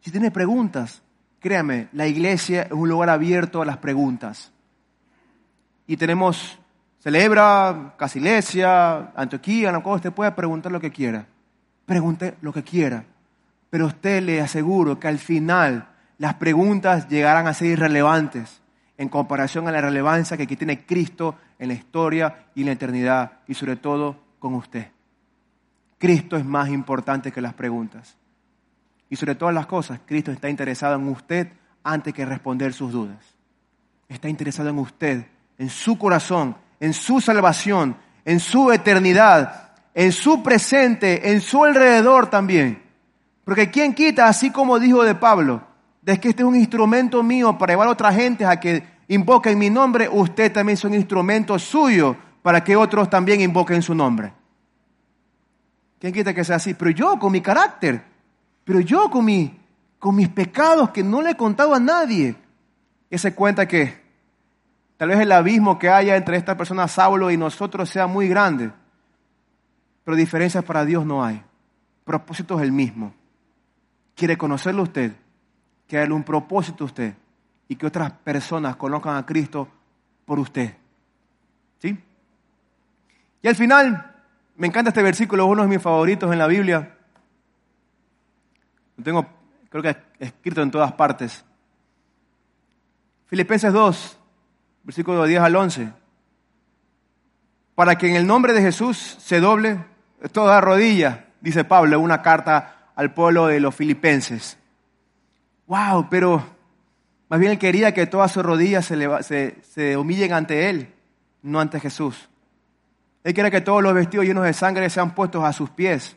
Si tiene preguntas, créame, la iglesia es un lugar abierto a las preguntas. Y tenemos, celebra, Casilesia, Antioquía, cual usted puede preguntar lo que quiera. Pregunte lo que quiera. Pero usted le aseguro que al final las preguntas llegarán a ser irrelevantes en comparación a la relevancia que tiene Cristo en la historia y en la eternidad y sobre todo con usted. Cristo es más importante que las preguntas. Y sobre todas las cosas, Cristo está interesado en usted antes que responder sus dudas. Está interesado en usted, en su corazón, en su salvación, en su eternidad, en su presente, en su alrededor también. Porque ¿quién quita, así como dijo de Pablo, de que este es un instrumento mío para llevar a otra gente a que invoquen mi nombre, usted también es un instrumento suyo para que otros también invoquen su nombre. ¿Quién quita que sea así? Pero yo con mi carácter, pero yo con, mi, con mis pecados que no le he contado a nadie. Y se cuenta que tal vez el abismo que haya entre esta persona Saulo y nosotros sea muy grande, pero diferencias para Dios no hay. Propósito es el mismo quiere conocerlo usted, que darle un propósito usted y que otras personas conozcan a Cristo por usted. ¿Sí? Y al final, me encanta este versículo, uno de mis favoritos en la Biblia. Tengo, creo que escrito en todas partes. Filipenses 2, versículo 10 al 11. Para que en el nombre de Jesús se doble toda rodilla, dice Pablo una carta al pueblo de los filipenses. ¡Wow! Pero más bien él quería que todas sus rodillas se, se, se humillen ante él, no ante Jesús. Él quiere que todos los vestidos llenos de sangre sean puestos a sus pies,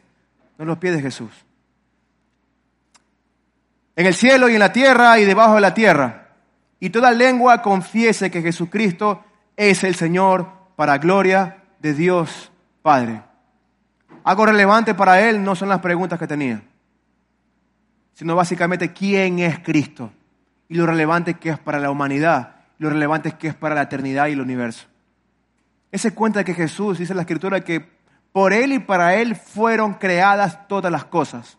no los pies de Jesús. En el cielo y en la tierra y debajo de la tierra. Y toda lengua confiese que Jesucristo es el Señor para gloria de Dios Padre. Algo relevante para él no son las preguntas que tenía, sino básicamente quién es Cristo y lo relevante que es para la humanidad, lo relevante que es para la eternidad y el universo. Él se cuenta que Jesús, dice la Escritura, que por Él y para Él fueron creadas todas las cosas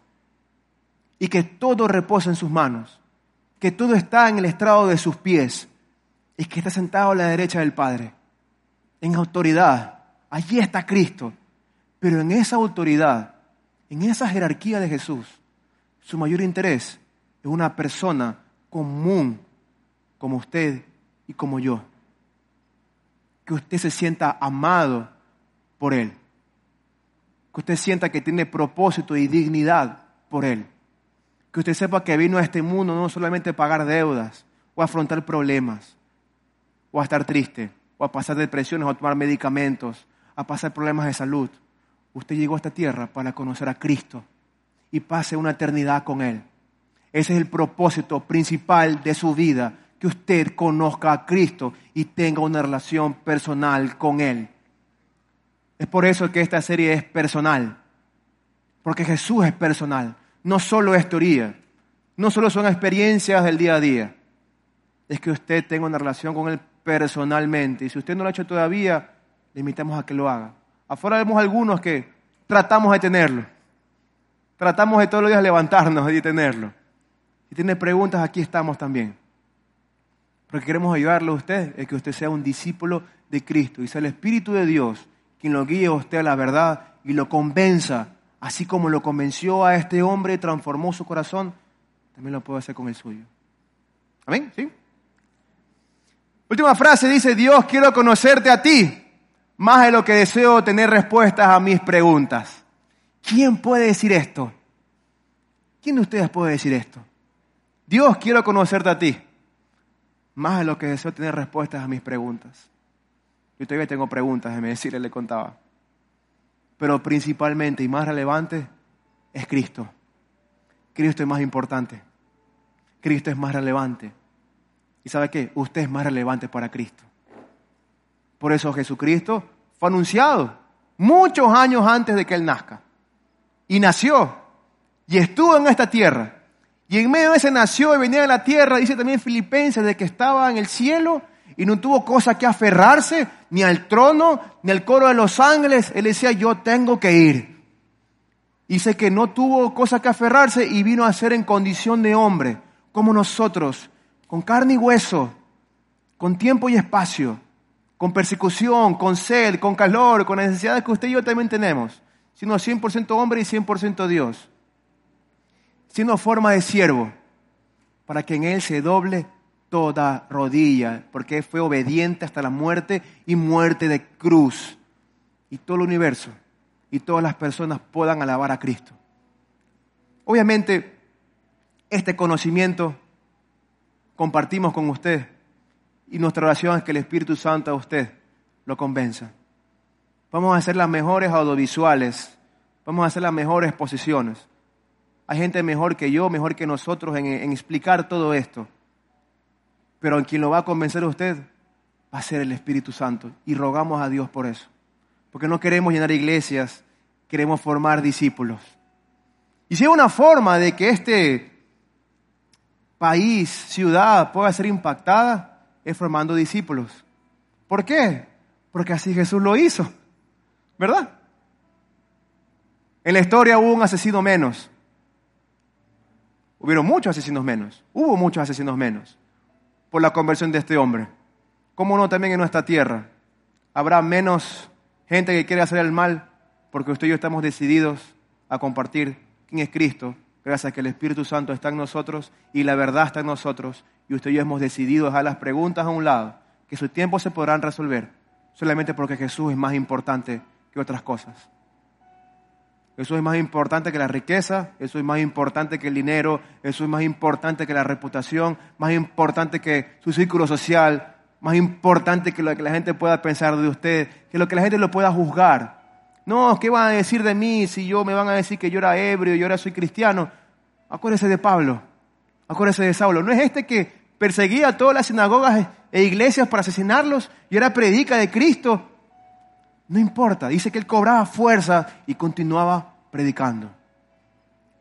y que todo reposa en sus manos, que todo está en el estrado de sus pies y que está sentado a la derecha del Padre, en autoridad. Allí está Cristo. Pero en esa autoridad, en esa jerarquía de Jesús, su mayor interés es una persona común como usted y como yo. Que usted se sienta amado por Él. Que usted sienta que tiene propósito y dignidad por Él. Que usted sepa que vino a este mundo no solamente a pagar deudas o a afrontar problemas o a estar triste o a pasar depresiones o a tomar medicamentos, a pasar problemas de salud. Usted llegó a esta tierra para conocer a Cristo y pase una eternidad con Él. Ese es el propósito principal de su vida, que usted conozca a Cristo y tenga una relación personal con Él. Es por eso que esta serie es personal, porque Jesús es personal, no solo es teoría, no solo son experiencias del día a día, es que usted tenga una relación con Él personalmente. Y si usted no lo ha hecho todavía, le invitamos a que lo haga. Afuera vemos algunos que tratamos de tenerlo. Tratamos de todos los días levantarnos y tenerlo. Si tiene preguntas, aquí estamos también. Porque queremos ayudarle a usted, es que usted sea un discípulo de Cristo y sea el Espíritu de Dios quien lo guíe a usted a la verdad y lo convenza, así como lo convenció a este hombre transformó su corazón, también lo puede hacer con el suyo. Amén, ¿sí? Última frase dice, Dios, quiero conocerte a ti, más de lo que deseo tener respuestas a mis preguntas. ¿Quién puede decir esto? ¿Quién de ustedes puede decir esto? Dios, quiero conocerte a ti, más de lo que deseo tener respuestas a mis preguntas. Yo todavía tengo preguntas, me decirle, le contaba. Pero principalmente y más relevante es Cristo. Cristo es más importante. Cristo es más relevante. ¿Y sabe qué? Usted es más relevante para Cristo. Por eso Jesucristo fue anunciado muchos años antes de que Él nazca. Y nació. Y estuvo en esta tierra. Y en medio de ese nació y venía de la tierra, dice también Filipenses, de que estaba en el cielo y no tuvo cosa que aferrarse ni al trono ni al coro de los ángeles. Él decía, yo tengo que ir. Dice que no tuvo cosa que aferrarse y vino a ser en condición de hombre, como nosotros, con carne y hueso, con tiempo y espacio, con persecución, con sed, con calor, con necesidades que usted y yo también tenemos, siendo 100% hombre y 100% Dios, siendo forma de siervo, para que en Él se doble toda rodilla, porque fue obediente hasta la muerte y muerte de cruz, y todo el universo y todas las personas puedan alabar a Cristo. Obviamente, este conocimiento compartimos con usted. Y nuestra oración es que el Espíritu Santo a usted lo convenza. Vamos a hacer las mejores audiovisuales, vamos a hacer las mejores posiciones. Hay gente mejor que yo, mejor que nosotros en, en explicar todo esto. Pero en quien lo va a convencer a usted va a ser el Espíritu Santo. Y rogamos a Dios por eso. Porque no queremos llenar iglesias, queremos formar discípulos. Y si hay una forma de que este país, ciudad pueda ser impactada es formando discípulos. ¿Por qué? Porque así Jesús lo hizo, ¿verdad? En la historia hubo un asesino menos. Hubieron muchos asesinos menos. Hubo muchos asesinos menos por la conversión de este hombre. ¿Cómo no también en nuestra tierra? Habrá menos gente que quiere hacer el mal porque usted y yo estamos decididos a compartir quién es Cristo gracias a que el Espíritu Santo está en nosotros y la verdad está en nosotros, y usted y yo hemos decidido dejar las preguntas a un lado, que su tiempo se podrán resolver, solamente porque Jesús es más importante que otras cosas. Jesús es más importante que la riqueza, eso es más importante que el dinero, eso es más importante que la reputación, más importante que su círculo social, más importante que lo que la gente pueda pensar de usted, que lo que la gente lo pueda juzgar. No, ¿qué van a decir de mí si yo me van a decir que yo era ebrio yo ahora soy cristiano? Acuérdese de Pablo, acuérdese de Saulo. ¿No es este que perseguía a todas las sinagogas e iglesias para asesinarlos y era predica de Cristo? No importa, dice que él cobraba fuerza y continuaba predicando.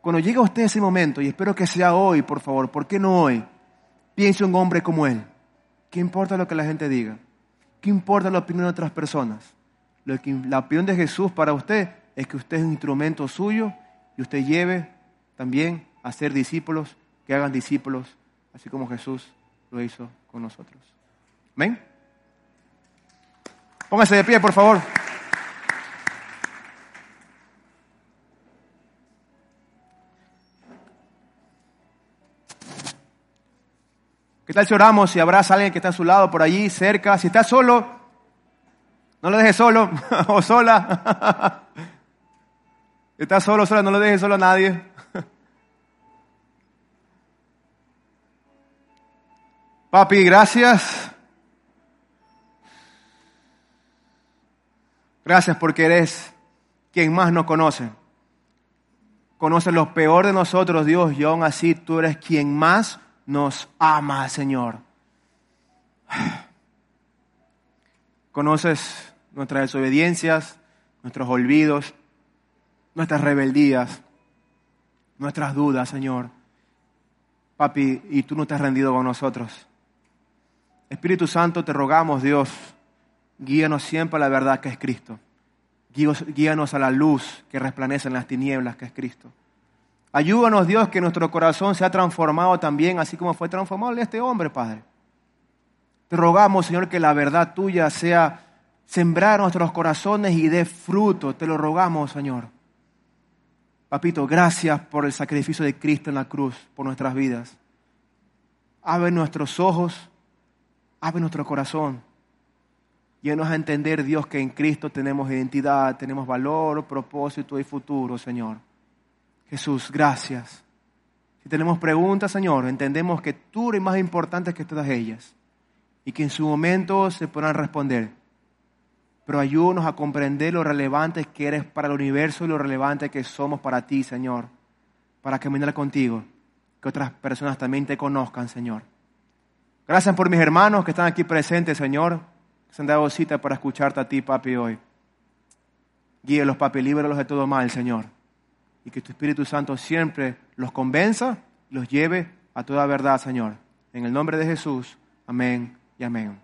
Cuando llegue a usted ese momento, y espero que sea hoy, por favor, ¿por qué no hoy? Piense un hombre como él. ¿Qué importa lo que la gente diga? ¿Qué importa la opinión de otras personas? Lo que, la opinión de Jesús para usted es que usted es un instrumento suyo y usted lleve también a ser discípulos, que hagan discípulos, así como Jesús lo hizo con nosotros. ¿Ven? Póngase de pie, por favor. ¿Qué tal si oramos si abraza a alguien que está a su lado, por allí, cerca? Si está solo, no lo deje solo [laughs] o sola. [laughs] está solo, sola, no lo deje solo a nadie. [laughs] Papi, gracias. Gracias porque eres quien más nos conoce. Conoces lo peor de nosotros, Dios, y aún así tú eres quien más nos ama, Señor. Conoces nuestras desobediencias, nuestros olvidos, nuestras rebeldías, nuestras dudas, Señor. Papi, y tú no te has rendido con nosotros. Espíritu Santo, te rogamos, Dios, guíanos siempre a la verdad que es Cristo. Guíanos a la luz que resplandece en las tinieblas que es Cristo. Ayúdanos, Dios, que nuestro corazón sea transformado también, así como fue transformado este hombre, Padre. Te rogamos, Señor, que la verdad tuya sea sembrar nuestros corazones y dé fruto. Te lo rogamos, Señor. Papito, gracias por el sacrificio de Cristo en la cruz, por nuestras vidas. Abre nuestros ojos, abre nuestro corazón. Llenos a entender, Dios, que en Cristo tenemos identidad, tenemos valor, propósito y futuro, Señor. Jesús, gracias. Si tenemos preguntas, Señor, entendemos que tú eres más importante que todas ellas y que en su momento se podrán responder. Pero ayúdanos a comprender lo relevante que eres para el universo y lo relevante que somos para ti, Señor, para caminar contigo, que otras personas también te conozcan, Señor. Gracias por mis hermanos que están aquí presentes, Señor, se han dado cita para escucharte a ti, papi, hoy. Guíelos, papi, líbralos de todo mal, Señor y que tu Espíritu Santo siempre los convenza los lleve a toda verdad, Señor. En el nombre de Jesús, amén y amén.